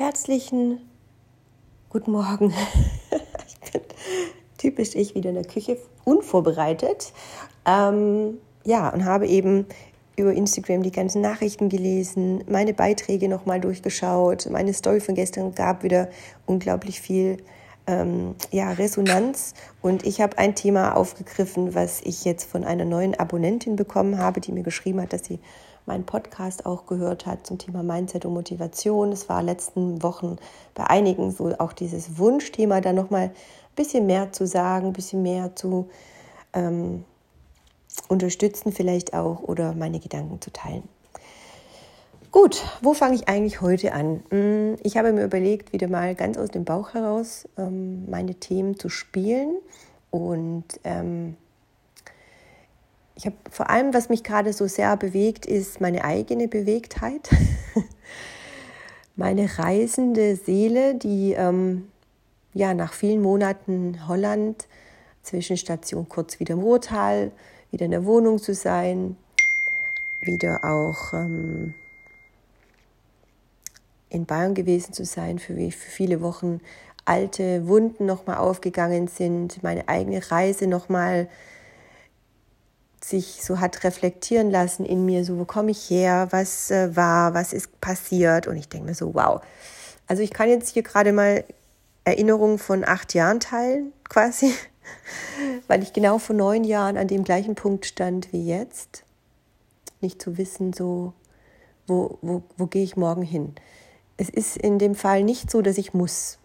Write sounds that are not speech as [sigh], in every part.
Herzlichen guten Morgen. [laughs] ich bin typisch ich wieder in der Küche, unvorbereitet. Ähm, ja, und habe eben über Instagram die ganzen Nachrichten gelesen, meine Beiträge nochmal durchgeschaut. Meine Story von gestern gab wieder unglaublich viel ähm, ja, Resonanz. Und ich habe ein Thema aufgegriffen, was ich jetzt von einer neuen Abonnentin bekommen habe, die mir geschrieben hat, dass sie meinen Podcast auch gehört hat zum Thema Mindset und Motivation. Es war letzten Wochen bei einigen so auch dieses Wunschthema, da nochmal ein bisschen mehr zu sagen, ein bisschen mehr zu ähm, unterstützen vielleicht auch oder meine Gedanken zu teilen. Gut, wo fange ich eigentlich heute an? Hm, ich habe mir überlegt, wieder mal ganz aus dem Bauch heraus ähm, meine Themen zu spielen und ähm, ich habe vor allem, was mich gerade so sehr bewegt, ist meine eigene Bewegtheit. [laughs] meine reisende Seele, die ähm, ja nach vielen Monaten Holland Zwischenstation kurz wieder im Ruhrtal, wieder in der Wohnung zu sein, wieder auch ähm, in Bayern gewesen zu sein, für, für viele Wochen alte Wunden nochmal aufgegangen sind, meine eigene Reise nochmal mal sich so hat reflektieren lassen in mir, so wo komme ich her, was äh, war, was ist passiert. Und ich denke mir so, wow. Also ich kann jetzt hier gerade mal Erinnerungen von acht Jahren teilen, [laughs] quasi, weil ich genau vor neun Jahren an dem gleichen Punkt stand wie jetzt. Nicht zu wissen, so, wo, wo, wo gehe ich morgen hin. Es ist in dem Fall nicht so, dass ich muss.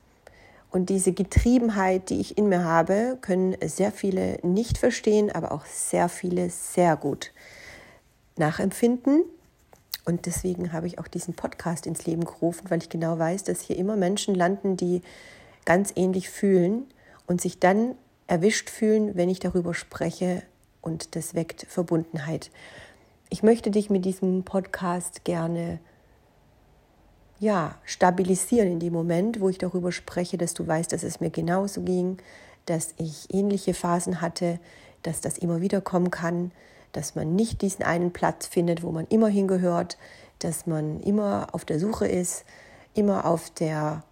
Und diese Getriebenheit, die ich in mir habe, können sehr viele nicht verstehen, aber auch sehr viele sehr gut nachempfinden. Und deswegen habe ich auch diesen Podcast ins Leben gerufen, weil ich genau weiß, dass hier immer Menschen landen, die ganz ähnlich fühlen und sich dann erwischt fühlen, wenn ich darüber spreche und das weckt Verbundenheit. Ich möchte dich mit diesem Podcast gerne ja, stabilisieren in dem Moment, wo ich darüber spreche, dass du weißt, dass es mir genauso ging, dass ich ähnliche Phasen hatte, dass das immer wieder kommen kann, dass man nicht diesen einen Platz findet, wo man immer hingehört, dass man immer auf der Suche ist, immer auf der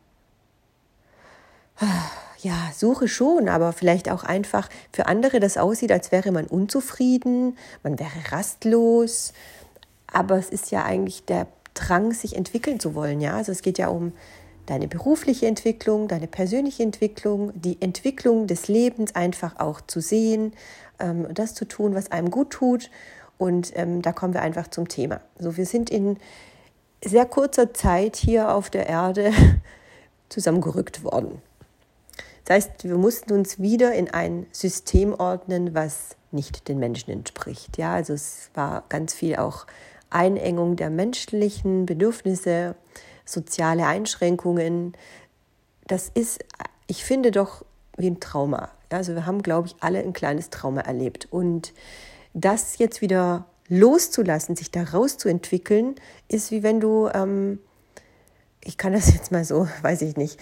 ja, Suche schon, aber vielleicht auch einfach für andere das aussieht, als wäre man unzufrieden, man wäre rastlos. Aber es ist ja eigentlich der Drang, sich entwickeln zu wollen. Ja, also es geht ja um deine berufliche Entwicklung, deine persönliche Entwicklung, die Entwicklung des Lebens einfach auch zu sehen, ähm, das zu tun, was einem gut tut. Und ähm, da kommen wir einfach zum Thema. So, wir sind in sehr kurzer Zeit hier auf der Erde [laughs] zusammengerückt worden. Das heißt, wir mussten uns wieder in ein System ordnen, was nicht den Menschen entspricht. Ja, also es war ganz viel auch Einengung der menschlichen Bedürfnisse, soziale Einschränkungen. Das ist, ich finde doch wie ein Trauma. Also wir haben, glaube ich, alle ein kleines Trauma erlebt. Und das jetzt wieder loszulassen, sich da rauszuentwickeln, ist wie wenn du, ähm, ich kann das jetzt mal so, [laughs] weiß ich nicht,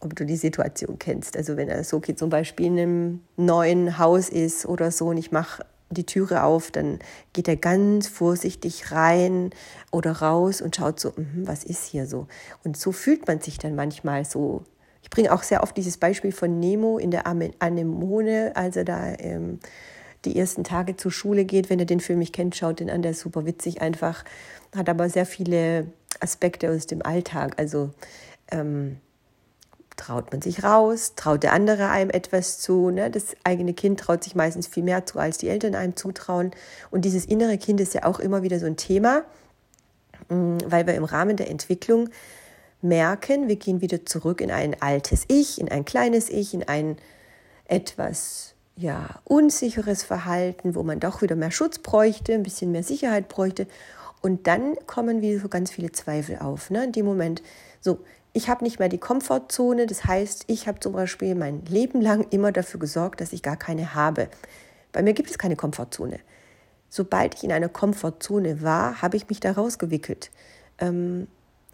ob du die Situation kennst. Also wenn er so geht, zum Beispiel in einem neuen Haus ist oder so und ich mache die Türe auf, dann geht er ganz vorsichtig rein oder raus und schaut so, mh, was ist hier so? Und so fühlt man sich dann manchmal so. Ich bringe auch sehr oft dieses Beispiel von Nemo in der Anemone, als er da ähm, die ersten Tage zur Schule geht. Wenn ihr den Film nicht kennt, schaut den an, der ist super witzig einfach, hat aber sehr viele Aspekte aus dem Alltag. Also ähm, traut man sich raus, traut der andere einem etwas zu. Ne? Das eigene Kind traut sich meistens viel mehr zu, als die Eltern einem zutrauen. Und dieses innere Kind ist ja auch immer wieder so ein Thema, mm, weil wir im Rahmen der Entwicklung merken, wir gehen wieder zurück in ein altes Ich, in ein kleines Ich, in ein etwas ja, unsicheres Verhalten, wo man doch wieder mehr Schutz bräuchte, ein bisschen mehr Sicherheit bräuchte. Und dann kommen wieder so ganz viele Zweifel auf. Ne? In dem Moment, so, ich habe nicht mehr die Komfortzone. Das heißt, ich habe zum Beispiel mein Leben lang immer dafür gesorgt, dass ich gar keine habe. Bei mir gibt es keine Komfortzone. Sobald ich in einer Komfortzone war, habe ich mich da rausgewickelt. Ähm,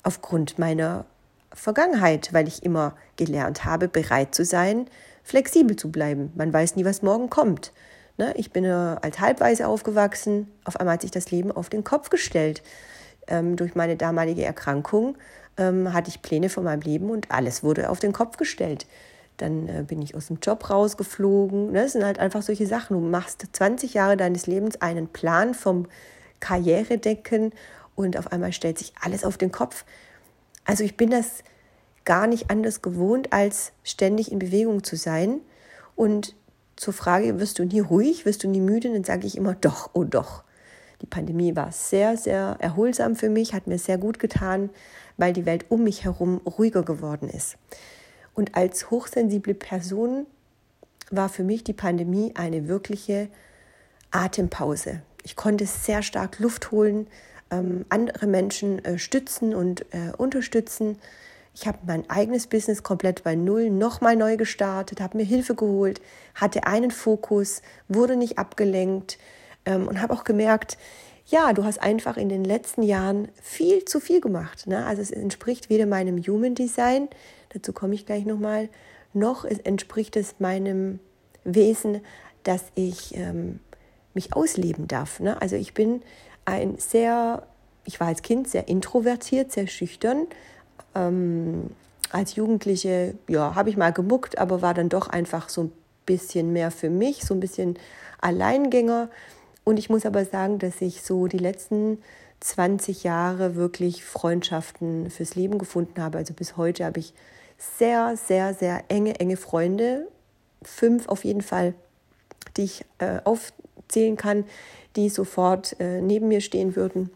aufgrund meiner Vergangenheit, weil ich immer gelernt habe, bereit zu sein, flexibel zu bleiben. Man weiß nie, was morgen kommt. Ne? Ich bin als Halbweise aufgewachsen. Auf einmal hat sich das Leben auf den Kopf gestellt ähm, durch meine damalige Erkrankung ähm, hatte ich Pläne von meinem Leben und alles wurde auf den Kopf gestellt. Dann äh, bin ich aus dem Job rausgeflogen. Ne? Das sind halt einfach solche Sachen. Du machst 20 Jahre deines Lebens einen Plan vom Karrieredecken und auf einmal stellt sich alles auf den Kopf. Also ich bin das gar nicht anders gewohnt, als ständig in Bewegung zu sein. Und zur Frage, wirst du nie ruhig, wirst du nie müde, dann sage ich immer doch, oh doch. Die Pandemie war sehr, sehr erholsam für mich, hat mir sehr gut getan, weil die Welt um mich herum ruhiger geworden ist. Und als hochsensible Person war für mich die Pandemie eine wirkliche Atempause. Ich konnte sehr stark Luft holen, ähm, andere Menschen äh, stützen und äh, unterstützen. Ich habe mein eigenes Business komplett bei Null nochmal neu gestartet, habe mir Hilfe geholt, hatte einen Fokus, wurde nicht abgelenkt ähm, und habe auch gemerkt, ja, du hast einfach in den letzten Jahren viel zu viel gemacht. Ne? Also es entspricht weder meinem Human Design, dazu komme ich gleich nochmal, noch es entspricht es meinem Wesen, dass ich ähm, mich ausleben darf. Ne? Also ich bin ein sehr, ich war als Kind sehr introvertiert, sehr schüchtern. Ähm, als Jugendliche, ja, habe ich mal gemuckt, aber war dann doch einfach so ein bisschen mehr für mich, so ein bisschen Alleingänger. Und ich muss aber sagen, dass ich so die letzten 20 Jahre wirklich Freundschaften fürs Leben gefunden habe. Also bis heute habe ich sehr, sehr, sehr enge, enge Freunde. Fünf auf jeden Fall, die ich äh, aufzählen kann, die sofort äh, neben mir stehen würden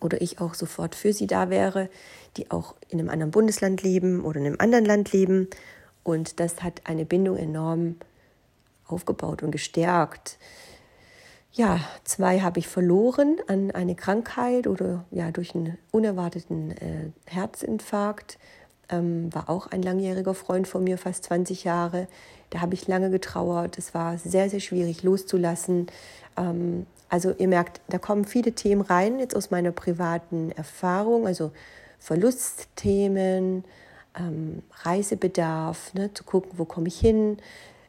oder ich auch sofort für sie da wäre, die auch in einem anderen Bundesland leben oder in einem anderen Land leben. Und das hat eine Bindung enorm aufgebaut und gestärkt. Ja, zwei habe ich verloren an eine Krankheit oder ja durch einen unerwarteten äh, Herzinfarkt. Ähm, war auch ein langjähriger Freund von mir, fast 20 Jahre. Da habe ich lange getrauert. Es war sehr, sehr schwierig loszulassen. Ähm, also ihr merkt, da kommen viele Themen rein, jetzt aus meiner privaten Erfahrung, also Verlustthemen, ähm, Reisebedarf, ne, zu gucken, wo komme ich hin,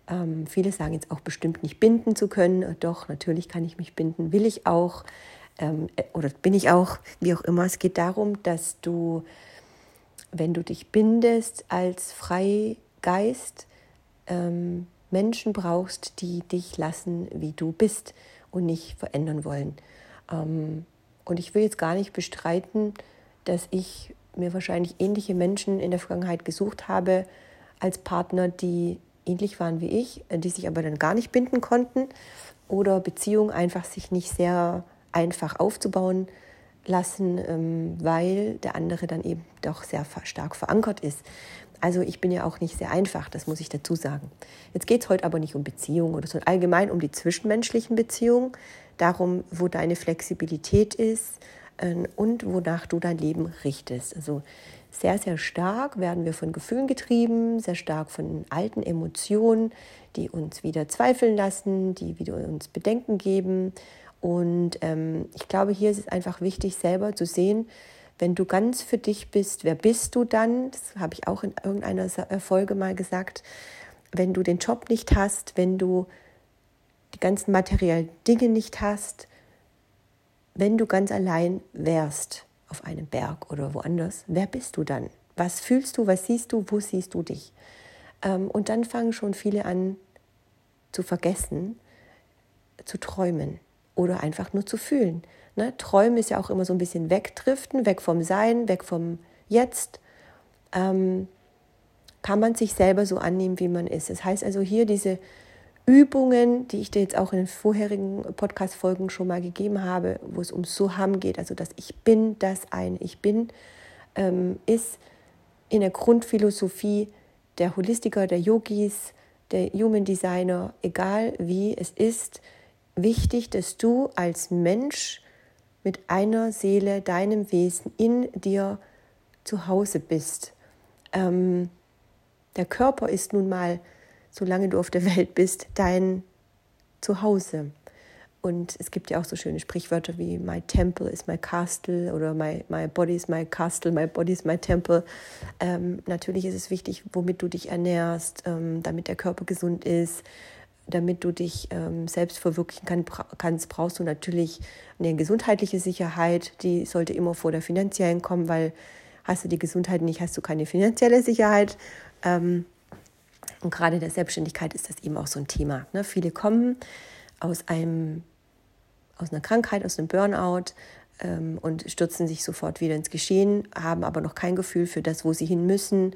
ähm, viele sagen jetzt auch bestimmt nicht binden zu können. Äh, doch, natürlich kann ich mich binden, will ich auch ähm, äh, oder bin ich auch, wie auch immer. Es geht darum, dass du, wenn du dich bindest als Freigeist, ähm, Menschen brauchst, die dich lassen, wie du bist und nicht verändern wollen. Ähm, und ich will jetzt gar nicht bestreiten, dass ich mir wahrscheinlich ähnliche Menschen in der Vergangenheit gesucht habe als Partner, die ähnlich waren wie ich, äh, die sich aber dann gar nicht binden konnten oder Beziehungen einfach sich nicht sehr einfach aufzubauen lassen, ähm, weil der andere dann eben doch sehr stark verankert ist. Also ich bin ja auch nicht sehr einfach, das muss ich dazu sagen. Jetzt geht es heute aber nicht um Beziehungen oder so allgemein um die zwischenmenschlichen Beziehungen, darum, wo deine Flexibilität ist und wonach du dein Leben richtest. Also sehr, sehr stark werden wir von Gefühlen getrieben, sehr stark von alten Emotionen, die uns wieder zweifeln lassen, die wieder uns Bedenken geben. Und ähm, ich glaube, hier ist es einfach wichtig, selber zu sehen, wenn du ganz für dich bist, wer bist du dann? Das habe ich auch in irgendeiner äh, Folge mal gesagt. Wenn du den Job nicht hast, wenn du die ganzen materiellen Dinge nicht hast, wenn du ganz allein wärst, auf einem Berg oder woanders, wer bist du dann? Was fühlst du, was siehst du, wo siehst du dich? Ähm, und dann fangen schon viele an zu vergessen, zu träumen oder einfach nur zu fühlen. Ne? Träumen ist ja auch immer so ein bisschen wegdriften, weg vom Sein, weg vom Jetzt. Ähm, kann man sich selber so annehmen, wie man ist. Das heißt also hier diese Übungen, die ich dir jetzt auch in den vorherigen Podcast-Folgen schon mal gegeben habe, wo es um Soham geht, also dass Ich bin das ein Ich bin, ähm, ist in der Grundphilosophie der Holistiker, der Yogis, der Human Designer, egal wie es ist, wichtig, dass du als Mensch mit einer Seele, deinem Wesen in dir zu Hause bist. Ähm, der Körper ist nun mal solange du auf der Welt bist, dein Zuhause. Und es gibt ja auch so schöne Sprichwörter wie My temple is my castle oder My, my body is my castle, my body is my temple. Ähm, natürlich ist es wichtig, womit du dich ernährst, ähm, damit der Körper gesund ist, damit du dich ähm, selbst verwirklichen kann, kannst, brauchst du natürlich eine gesundheitliche Sicherheit. Die sollte immer vor der finanziellen kommen, weil Hast du die Gesundheit nicht, hast du keine finanzielle Sicherheit. Ähm, und gerade in der Selbstständigkeit ist das eben auch so ein Thema. Ne? Viele kommen aus einem aus einer Krankheit, aus einem Burnout ähm, und stürzen sich sofort wieder ins Geschehen, haben aber noch kein Gefühl für das, wo sie hin müssen,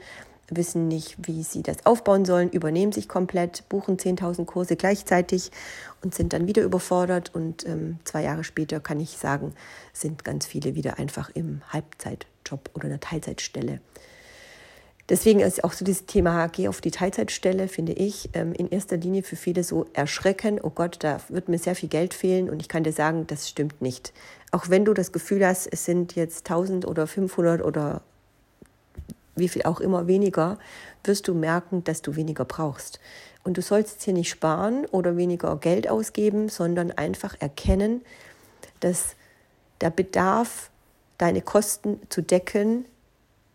wissen nicht, wie sie das aufbauen sollen, übernehmen sich komplett, buchen 10.000 Kurse gleichzeitig und sind dann wieder überfordert. Und ähm, zwei Jahre später kann ich sagen, sind ganz viele wieder einfach im Halbzeitjob oder einer Teilzeitstelle. Deswegen ist auch so dieses Thema, geh auf die Teilzeitstelle, finde ich, ähm, in erster Linie für viele so erschreckend. Oh Gott, da wird mir sehr viel Geld fehlen und ich kann dir sagen, das stimmt nicht. Auch wenn du das Gefühl hast, es sind jetzt 1000 oder 500 oder wie viel auch immer weniger, wirst du merken, dass du weniger brauchst. Und du sollst hier nicht sparen oder weniger Geld ausgeben, sondern einfach erkennen, dass der Bedarf, deine Kosten zu decken,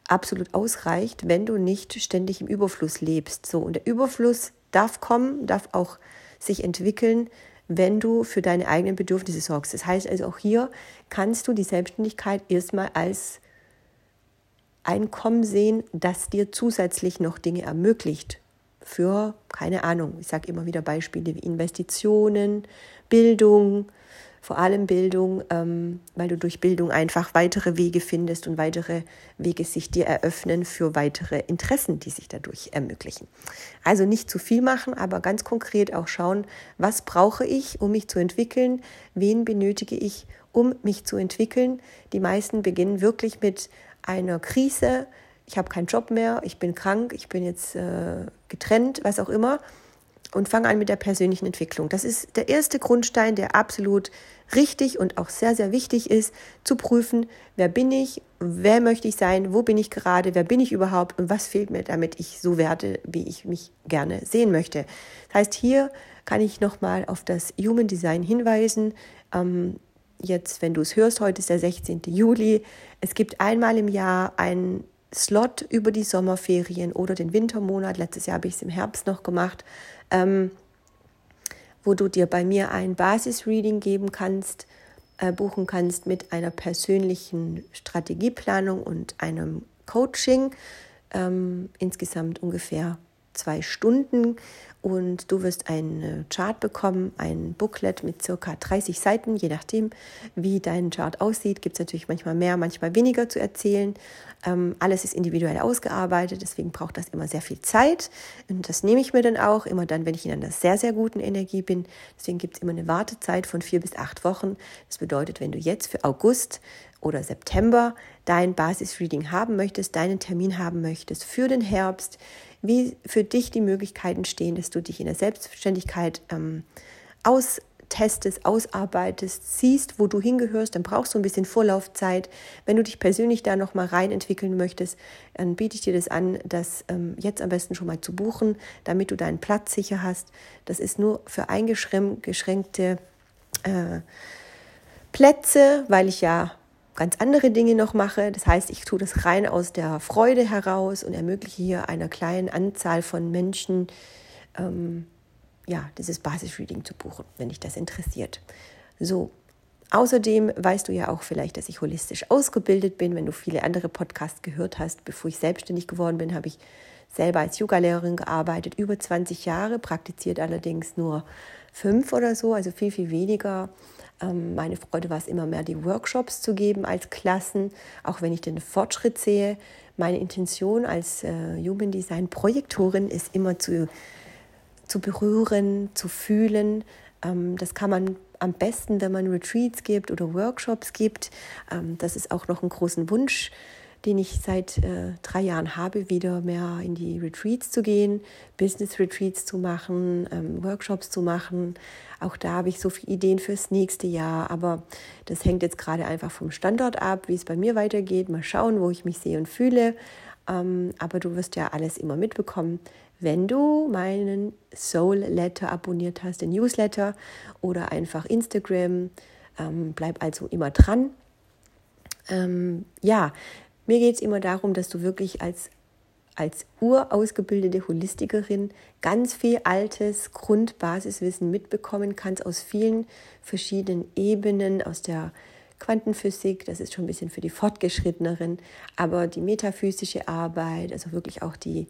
absolut ausreicht, wenn du nicht ständig im Überfluss lebst. So, und der Überfluss darf kommen, darf auch sich entwickeln, wenn du für deine eigenen Bedürfnisse sorgst. Das heißt also auch hier kannst du die Selbstständigkeit erstmal als Einkommen sehen, das dir zusätzlich noch Dinge ermöglicht. Für, keine Ahnung, ich sage immer wieder Beispiele wie Investitionen, Bildung, vor allem Bildung, ähm, weil du durch Bildung einfach weitere Wege findest und weitere Wege sich dir eröffnen für weitere Interessen, die sich dadurch ermöglichen. Also nicht zu viel machen, aber ganz konkret auch schauen, was brauche ich, um mich zu entwickeln, wen benötige ich, um mich zu entwickeln. Die meisten beginnen wirklich mit einer Krise, ich habe keinen Job mehr, ich bin krank, ich bin jetzt äh, getrennt, was auch immer und fang an mit der persönlichen Entwicklung. Das ist der erste Grundstein, der absolut richtig und auch sehr, sehr wichtig ist, zu prüfen, wer bin ich, wer möchte ich sein, wo bin ich gerade, wer bin ich überhaupt und was fehlt mir, damit ich so werde, wie ich mich gerne sehen möchte. Das heißt, hier kann ich nochmal auf das Human Design hinweisen. Ähm, jetzt, wenn du es hörst, heute ist der 16. Juli. Es gibt einmal im Jahr einen Slot über die Sommerferien oder den Wintermonat. Letztes Jahr habe ich es im Herbst noch gemacht ähm, wo du dir bei mir ein Basisreading geben kannst, äh, buchen kannst mit einer persönlichen Strategieplanung und einem Coaching. Ähm, insgesamt ungefähr zwei Stunden und du wirst einen Chart bekommen, ein Booklet mit circa 30 Seiten, je nachdem, wie dein Chart aussieht. Gibt es natürlich manchmal mehr, manchmal weniger zu erzählen. Ähm, alles ist individuell ausgearbeitet, deswegen braucht das immer sehr viel Zeit. Und das nehme ich mir dann auch, immer dann, wenn ich in einer sehr, sehr guten Energie bin. Deswegen gibt es immer eine Wartezeit von vier bis acht Wochen. Das bedeutet, wenn du jetzt für August oder September dein Basisreading haben möchtest, deinen Termin haben möchtest für den Herbst, wie für dich die Möglichkeiten stehen, dass du dich in der Selbstständigkeit ähm, austestest, ausarbeitest, siehst, wo du hingehörst, dann brauchst du ein bisschen Vorlaufzeit. Wenn du dich persönlich da nochmal rein entwickeln möchtest, dann biete ich dir das an, das ähm, jetzt am besten schon mal zu buchen, damit du deinen Platz sicher hast. Das ist nur für eingeschränkte äh, Plätze, weil ich ja ganz andere Dinge noch mache. Das heißt, ich tue das rein aus der Freude heraus und ermögliche hier einer kleinen Anzahl von Menschen, ähm, ja, dieses Basisreading zu buchen, wenn dich das interessiert. So, Außerdem weißt du ja auch vielleicht, dass ich holistisch ausgebildet bin. Wenn du viele andere Podcasts gehört hast, bevor ich selbstständig geworden bin, habe ich selber als Yogalehrerin gearbeitet, über 20 Jahre, praktiziert allerdings nur fünf oder so, also viel, viel weniger. Ähm, meine Freude war es immer mehr, die Workshops zu geben als Klassen, auch wenn ich den Fortschritt sehe. Meine Intention als äh, Human Design Projektorin ist immer zu, zu berühren, zu fühlen. Ähm, das kann man am besten, wenn man Retreats gibt oder Workshops gibt. Ähm, das ist auch noch ein großen Wunsch den ich seit äh, drei Jahren habe, wieder mehr in die Retreats zu gehen, Business-Retreats zu machen, ähm, Workshops zu machen. Auch da habe ich so viele Ideen fürs nächste Jahr, aber das hängt jetzt gerade einfach vom Standort ab, wie es bei mir weitergeht. Mal schauen, wo ich mich sehe und fühle. Ähm, aber du wirst ja alles immer mitbekommen, wenn du meinen Soul Letter abonniert hast, den Newsletter oder einfach Instagram. Ähm, bleib also immer dran. Ähm, ja, mir geht es immer darum, dass du wirklich als, als urausgebildete Holistikerin ganz viel altes Grundbasiswissen mitbekommen kannst aus vielen verschiedenen Ebenen, aus der Quantenphysik, das ist schon ein bisschen für die Fortgeschritteneren, aber die metaphysische Arbeit, also wirklich auch die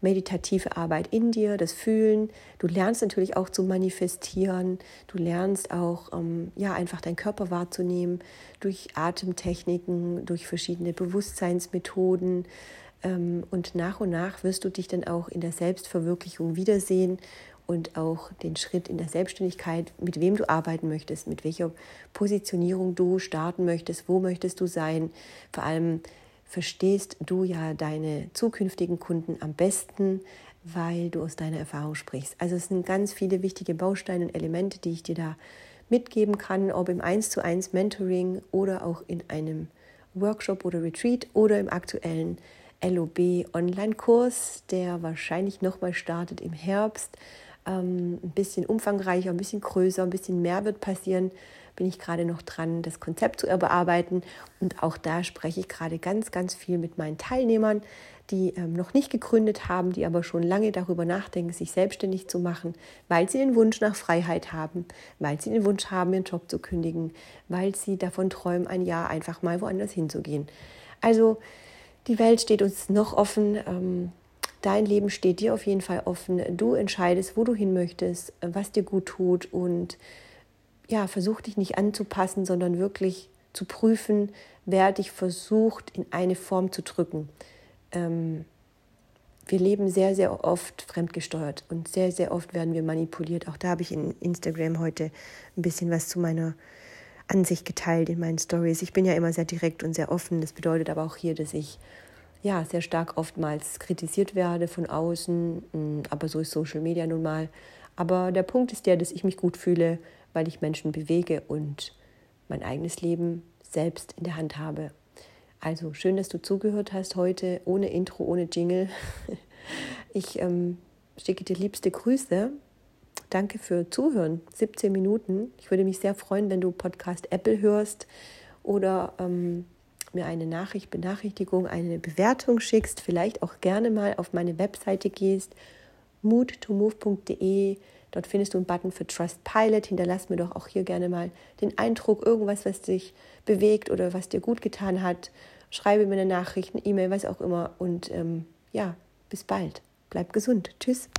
meditative Arbeit in dir, das Fühlen. Du lernst natürlich auch zu manifestieren. Du lernst auch, ähm, ja, einfach deinen Körper wahrzunehmen durch Atemtechniken, durch verschiedene Bewusstseinsmethoden. Ähm, und nach und nach wirst du dich dann auch in der Selbstverwirklichung wiedersehen und auch den Schritt in der Selbstständigkeit, mit wem du arbeiten möchtest, mit welcher Positionierung du starten möchtest, wo möchtest du sein. Vor allem verstehst du ja deine zukünftigen Kunden am besten, weil du aus deiner Erfahrung sprichst. Also es sind ganz viele wichtige Bausteine und Elemente, die ich dir da mitgeben kann, ob im 1 zu 1 Mentoring oder auch in einem Workshop oder Retreat oder im aktuellen LOB Online-Kurs, der wahrscheinlich nochmal startet im Herbst. Ähm, ein bisschen umfangreicher, ein bisschen größer, ein bisschen mehr wird passieren bin ich gerade noch dran, das Konzept zu überarbeiten. Und auch da spreche ich gerade ganz, ganz viel mit meinen Teilnehmern, die ähm, noch nicht gegründet haben, die aber schon lange darüber nachdenken, sich selbstständig zu machen, weil sie den Wunsch nach Freiheit haben, weil sie den Wunsch haben, ihren Job zu kündigen, weil sie davon träumen, ein Jahr einfach mal woanders hinzugehen. Also die Welt steht uns noch offen. Ähm, dein Leben steht dir auf jeden Fall offen. Du entscheidest, wo du hin möchtest, was dir gut tut und ja, versuch dich nicht anzupassen, sondern wirklich zu prüfen, wer dich versucht, in eine Form zu drücken. Ähm, wir leben sehr, sehr oft fremdgesteuert und sehr, sehr oft werden wir manipuliert. Auch da habe ich in Instagram heute ein bisschen was zu meiner Ansicht geteilt in meinen Stories. Ich bin ja immer sehr direkt und sehr offen. Das bedeutet aber auch hier, dass ich ja sehr stark oftmals kritisiert werde von außen. Mm, aber so ist Social Media nun mal. Aber der Punkt ist der, dass ich mich gut fühle, weil ich Menschen bewege und mein eigenes Leben selbst in der Hand habe. Also schön, dass du zugehört hast heute, ohne Intro, ohne Jingle. [laughs] Ich ähm, schicke dir liebste Grüße. Danke für Zuhören. 17 Minuten. Ich würde mich sehr freuen, wenn du Podcast Apple hörst oder ähm, mir eine Nachricht, Benachrichtigung, eine Bewertung schickst. Vielleicht auch gerne mal auf meine Webseite gehst, moodtomove.de Dort findest du einen Button für Trust Pilot. Hinterlass mir doch auch hier gerne mal den Eindruck, irgendwas, was dich bewegt oder was dir gut getan hat. Schreibe mir eine Nachricht, eine E-Mail, was auch immer. Und ähm, ja, bis bald. Bleib gesund. Tschüss.